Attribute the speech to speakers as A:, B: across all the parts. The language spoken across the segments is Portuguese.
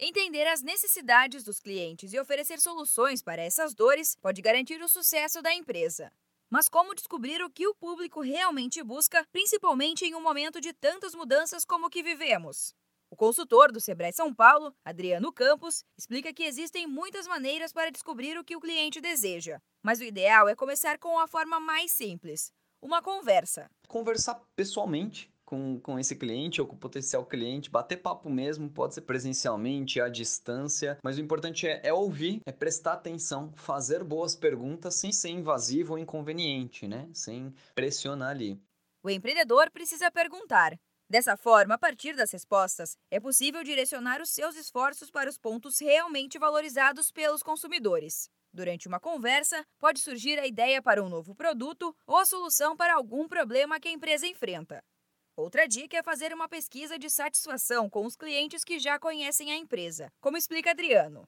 A: Entender as necessidades dos clientes e oferecer soluções para essas dores pode garantir o sucesso da empresa. Mas como descobrir o que o público realmente busca, principalmente em um momento de tantas mudanças como o que vivemos? O consultor do Sebrae São Paulo, Adriano Campos, explica que existem muitas maneiras para descobrir o que o cliente deseja, mas o ideal é começar com a forma mais simples: uma conversa.
B: Conversar pessoalmente com, com esse cliente ou com o potencial cliente, bater papo mesmo, pode ser presencialmente, à distância, mas o importante é, é ouvir, é prestar atenção, fazer boas perguntas sem ser invasivo ou inconveniente, né? Sem pressionar ali.
A: O empreendedor precisa perguntar. Dessa forma, a partir das respostas, é possível direcionar os seus esforços para os pontos realmente valorizados pelos consumidores. Durante uma conversa, pode surgir a ideia para um novo produto ou a solução para algum problema que a empresa enfrenta. Outra dica é fazer uma pesquisa de satisfação com os clientes que já conhecem a empresa, como explica Adriano.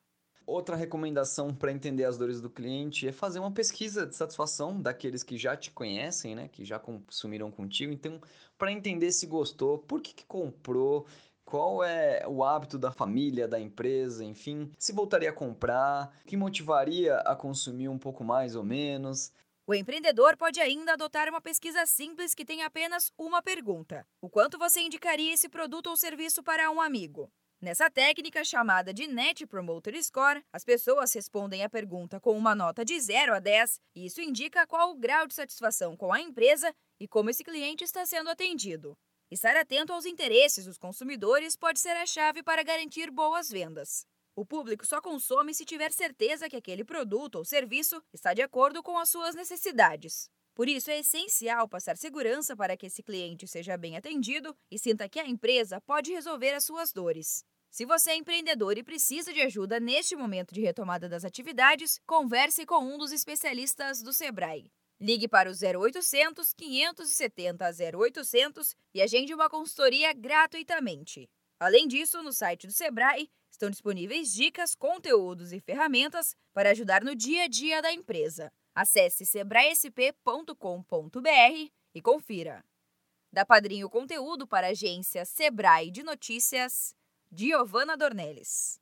B: Outra recomendação para entender as dores do cliente é fazer uma pesquisa de satisfação daqueles que já te conhecem, né, que já consumiram contigo. Então, para entender se gostou, por que, que comprou, qual é o hábito da família, da empresa, enfim, se voltaria a comprar, o que motivaria a consumir um pouco mais ou menos.
A: O empreendedor pode ainda adotar uma pesquisa simples que tem apenas uma pergunta: O quanto você indicaria esse produto ou serviço para um amigo? Nessa técnica chamada de Net Promoter Score, as pessoas respondem a pergunta com uma nota de 0 a 10, e isso indica qual o grau de satisfação com a empresa e como esse cliente está sendo atendido. Estar atento aos interesses dos consumidores pode ser a chave para garantir boas vendas. O público só consome se tiver certeza que aquele produto ou serviço está de acordo com as suas necessidades. Por isso, é essencial passar segurança para que esse cliente seja bem atendido e sinta que a empresa pode resolver as suas dores. Se você é empreendedor e precisa de ajuda neste momento de retomada das atividades, converse com um dos especialistas do Sebrae. Ligue para o 0800 570 0800 e agende uma consultoria gratuitamente. Além disso, no site do Sebrae Estão disponíveis dicas, conteúdos e ferramentas para ajudar no dia a dia da empresa. Acesse sebraesp.com.br e confira. Da Padrinho Conteúdo para a agência Sebrae de Notícias, Giovana Dornelles.